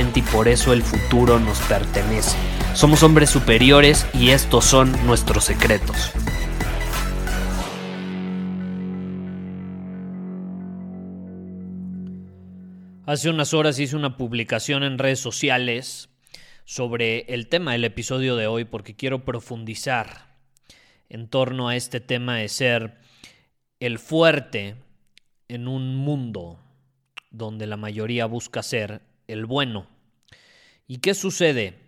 y por eso el futuro nos pertenece. Somos hombres superiores y estos son nuestros secretos. Hace unas horas hice una publicación en redes sociales sobre el tema del episodio de hoy porque quiero profundizar en torno a este tema de ser el fuerte en un mundo donde la mayoría busca ser el bueno. ¿Y qué sucede?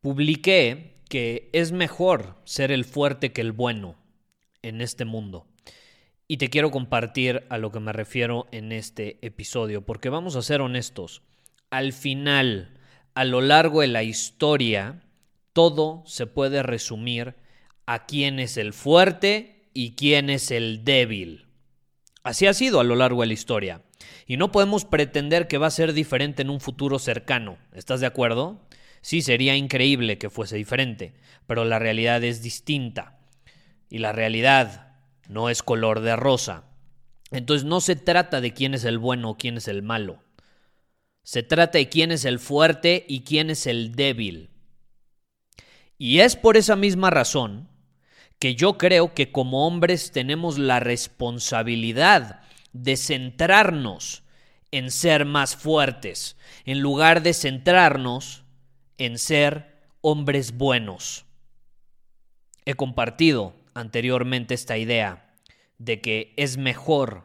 Publiqué que es mejor ser el fuerte que el bueno en este mundo. Y te quiero compartir a lo que me refiero en este episodio, porque vamos a ser honestos. Al final, a lo largo de la historia, todo se puede resumir a quién es el fuerte y quién es el débil. Así ha sido a lo largo de la historia. Y no podemos pretender que va a ser diferente en un futuro cercano. ¿Estás de acuerdo? Sí, sería increíble que fuese diferente, pero la realidad es distinta. Y la realidad no es color de rosa. Entonces no se trata de quién es el bueno o quién es el malo. Se trata de quién es el fuerte y quién es el débil. Y es por esa misma razón que yo creo que como hombres tenemos la responsabilidad de centrarnos en ser más fuertes, en lugar de centrarnos en ser hombres buenos. He compartido anteriormente esta idea de que es mejor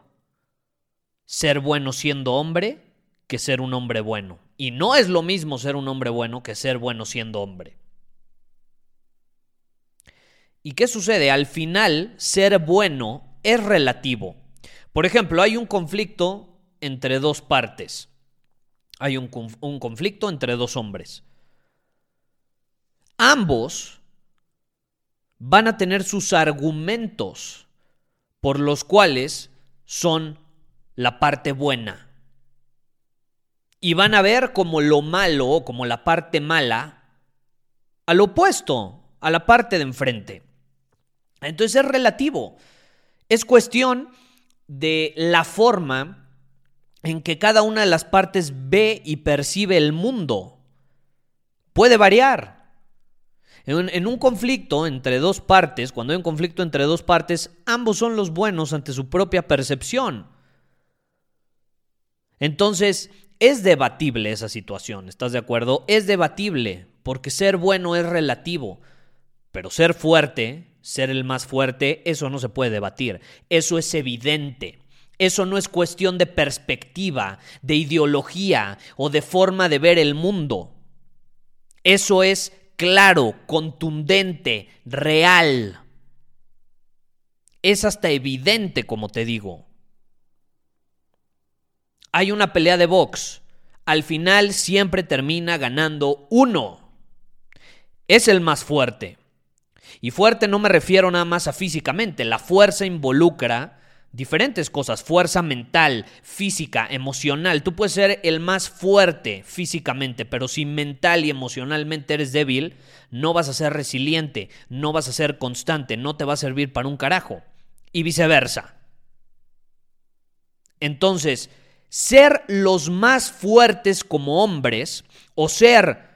ser bueno siendo hombre que ser un hombre bueno. Y no es lo mismo ser un hombre bueno que ser bueno siendo hombre. ¿Y qué sucede? Al final, ser bueno es relativo. Por ejemplo, hay un conflicto entre dos partes. Hay un, conflicto entre dos hombres. Ambos van a tener sus argumentos por los cuales son la parte buena. Y van a ver como lo malo, como la parte mala, al opuesto, a la parte de enfrente. Entonces es relativo. Es cuestión de la forma en que cada una de las partes ve y percibe el mundo. Puede variar. En, un conflicto entre dos partes, cuando hay un conflicto entre dos partes, ambos son los buenos ante su propia percepción. Entonces, es debatible esa situación, ¿estás de acuerdo? Es debatible, porque ser bueno es relativo, pero ser fuerte, ser el más fuerte, eso no se puede debatir, eso es evidente. Eso no es cuestión de perspectiva, de ideología o de forma de ver el mundo. Eso es claro, contundente, real. Es hasta evidente, como te digo. Hay una pelea de box. Al final siempre termina ganando uno. Es el más fuerte. Y fuerte no me refiero nada más a físicamente. La fuerza involucra diferentes cosas, fuerza mental, física, emocional. Tú puedes ser el más fuerte físicamente, pero si mental y emocionalmente eres débil, no vas a ser resiliente, no vas a ser constante, no te va a servir para un carajo. Y viceversa. Entonces, ser los más fuertes como hombres o ser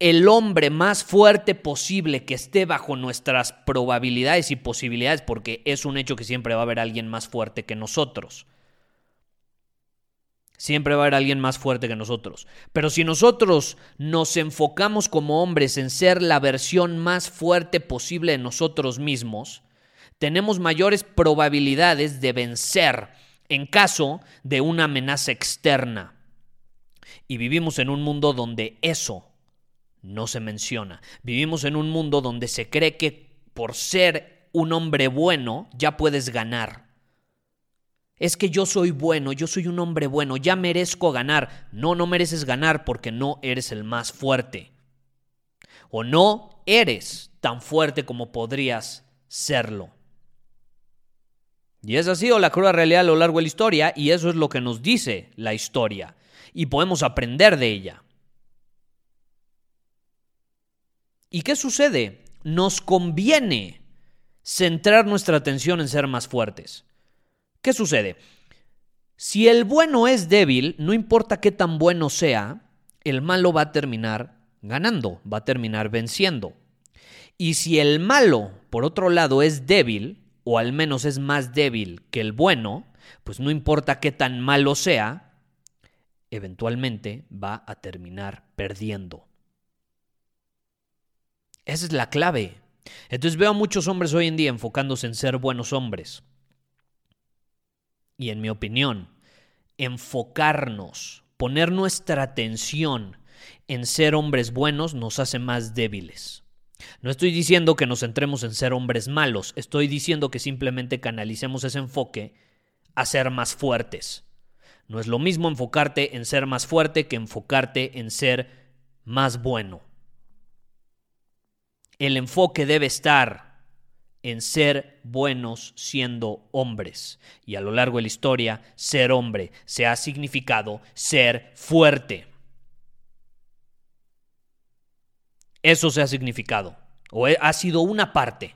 el hombre más fuerte posible que esté bajo nuestras probabilidades y posibilidades, porque es un hecho que siempre va a haber alguien más fuerte que nosotros. Siempre va a haber alguien más fuerte que nosotros. Pero si nosotros nos enfocamos como hombres en ser la versión más fuerte posible de nosotros mismos, tenemos mayores probabilidades de vencer en caso de una amenaza externa. Y vivimos en un mundo donde eso no se menciona. Vivimos en un mundo donde se cree que por ser un hombre bueno ya puedes ganar. Es que yo soy bueno, yo soy un hombre bueno, ya merezco ganar. No, no mereces ganar porque no eres el más fuerte. O no eres tan fuerte como podrías serlo. Y esa ha sido la cruda realidad a lo largo de la historia y eso es lo que nos dice la historia. Y podemos aprender de ella. ¿Y qué sucede? Nos conviene centrar nuestra atención en ser más fuertes. ¿Qué sucede? Si el bueno es débil, no importa qué tan bueno sea, el malo va a terminar ganando, va a terminar venciendo. Y si el malo, por otro lado, es débil, o al menos es más débil que el bueno, pues no importa qué tan malo sea, eventualmente va a terminar perdiendo. Esa es la clave. Entonces veo a muchos hombres hoy en día enfocándose en ser buenos hombres. Y en mi opinión, enfocarnos, poner nuestra atención en ser hombres buenos nos hace más débiles. No estoy diciendo que nos centremos en ser hombres malos, estoy diciendo que simplemente canalicemos ese enfoque a ser más fuertes. No es lo mismo enfocarte en ser más fuerte que enfocarte en ser más bueno. El enfoque debe estar en ser buenos siendo hombres. Y a lo largo de la historia, ser hombre se ha significado ser fuerte. Eso se ha significado, o ha sido una parte.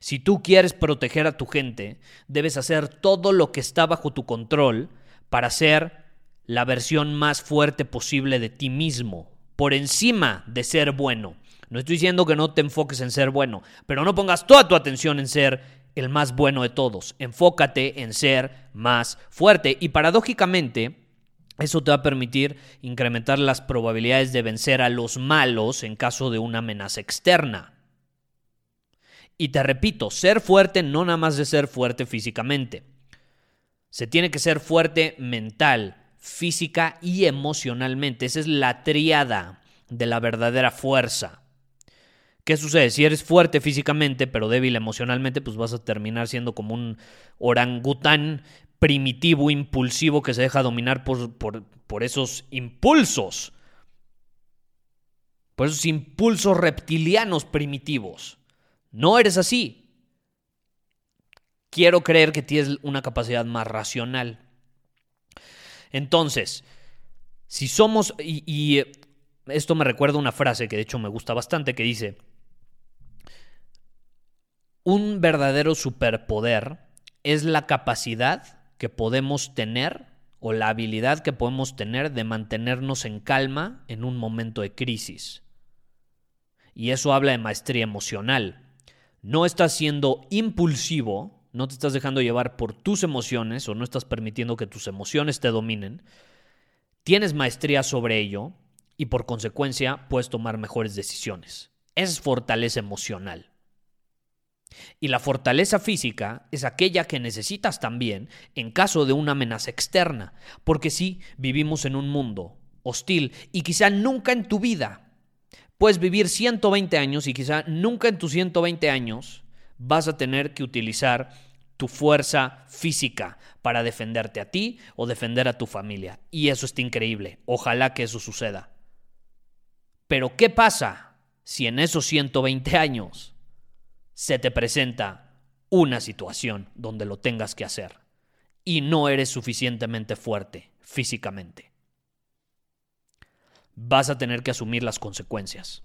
Si tú quieres proteger a tu gente, debes hacer todo lo que está bajo tu control para ser la versión más fuerte posible de ti mismo, por encima de ser bueno. No estoy diciendo que no te enfoques en ser bueno, pero no pongas toda tu atención en ser el más bueno de todos. Enfócate en ser más fuerte. Y paradójicamente, eso te va a permitir incrementar las probabilidades de vencer a los malos en caso de una amenaza externa. Y te repito, ser fuerte no nada más de ser fuerte físicamente. Se tiene que ser fuerte mental, física y emocionalmente. Esa es la triada de la verdadera fuerza. ¿Qué sucede? Si eres fuerte físicamente pero débil emocionalmente, pues vas a terminar siendo como un orangután primitivo, impulsivo, que se deja dominar por, por, esos impulsos. Por esos impulsos reptilianos primitivos. No eres así. Quiero creer que tienes una capacidad más racional. Entonces, si somos, y, y, esto me recuerda una frase que de hecho me gusta bastante, que dice, un verdadero superpoder es la capacidad que podemos tener o la habilidad que podemos tener de mantenernos en calma en un momento de crisis. Y eso habla de maestría emocional. No estás siendo impulsivo, no te estás dejando llevar por tus emociones o no estás permitiendo que tus emociones te dominen. Tienes maestría sobre ello y por consecuencia puedes tomar mejores decisiones. Es fortaleza emocional. Y la fortaleza física es aquella que necesitas también en caso de una amenaza externa, porque sí, vivimos en un mundo hostil y quizá nunca en tu vida puedes vivir 120 años y quizá nunca en tus 120 años vas a tener que utilizar tu fuerza física para defenderte a ti o defender a tu familia. Y eso está increíble. Ojalá que eso suceda. Pero ¿qué pasa si en esos 120 años se te presenta una situación donde lo tengas que hacer y no eres suficientemente fuerte físicamente. Vas a tener que asumir las consecuencias.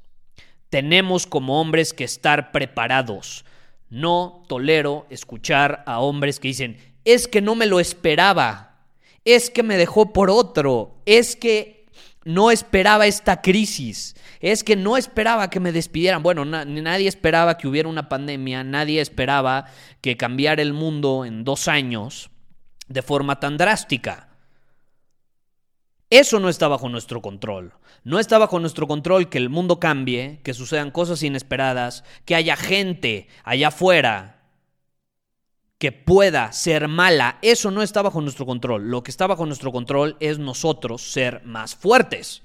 Tenemos como hombres que estar preparados. No tolero escuchar a hombres que dicen, es que no me lo esperaba, es que me dejó por otro, es que no esperaba esta crisis, es que no esperaba que me despidieran. Bueno, nadie esperaba que hubiera una pandemia, nadie esperaba que cambiara el mundo en dos años de forma tan drástica. Eso no está bajo nuestro control. No está bajo nuestro control que el mundo cambie, que sucedan cosas inesperadas, que haya gente allá afuera que pueda ser mala, eso no está bajo nuestro control. Lo que está bajo nuestro control es nosotros ser más fuertes.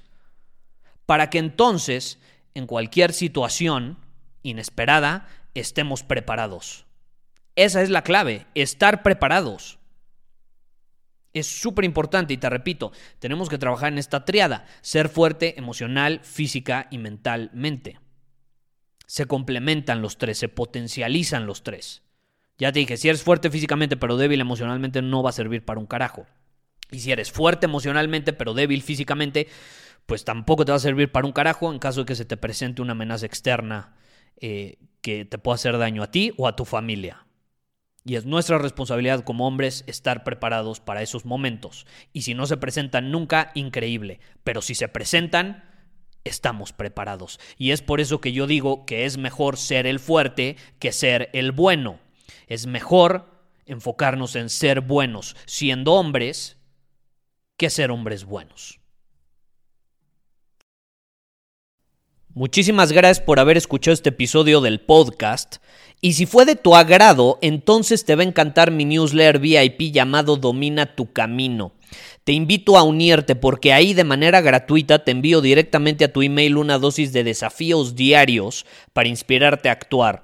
Para que entonces, en cualquier situación inesperada, estemos preparados. Esa es la clave, estar preparados. Es súper importante y te repito, tenemos que trabajar en esta triada, ser fuerte emocional, física y mentalmente. Se complementan los tres, se potencializan los tres. Ya te dije, si eres fuerte físicamente pero débil emocionalmente no va a servir para un carajo. Y si eres fuerte emocionalmente pero débil físicamente, pues tampoco te va a servir para un carajo en caso de que se te presente una amenaza externa eh, que te pueda hacer daño a ti o a tu familia. Y es nuestra responsabilidad como hombres estar preparados para esos momentos. Y si no se presentan nunca, increíble. Pero si se presentan, estamos preparados. Y es por eso que yo digo que es mejor ser el fuerte que ser el bueno. Es mejor enfocarnos en ser buenos siendo hombres que ser hombres buenos. Muchísimas gracias por haber escuchado este episodio del podcast. Y si fue de tu agrado, entonces te va a encantar mi newsletter VIP llamado Domina tu Camino. Te invito a unirte porque ahí de manera gratuita te envío directamente a tu email una dosis de desafíos diarios para inspirarte a actuar.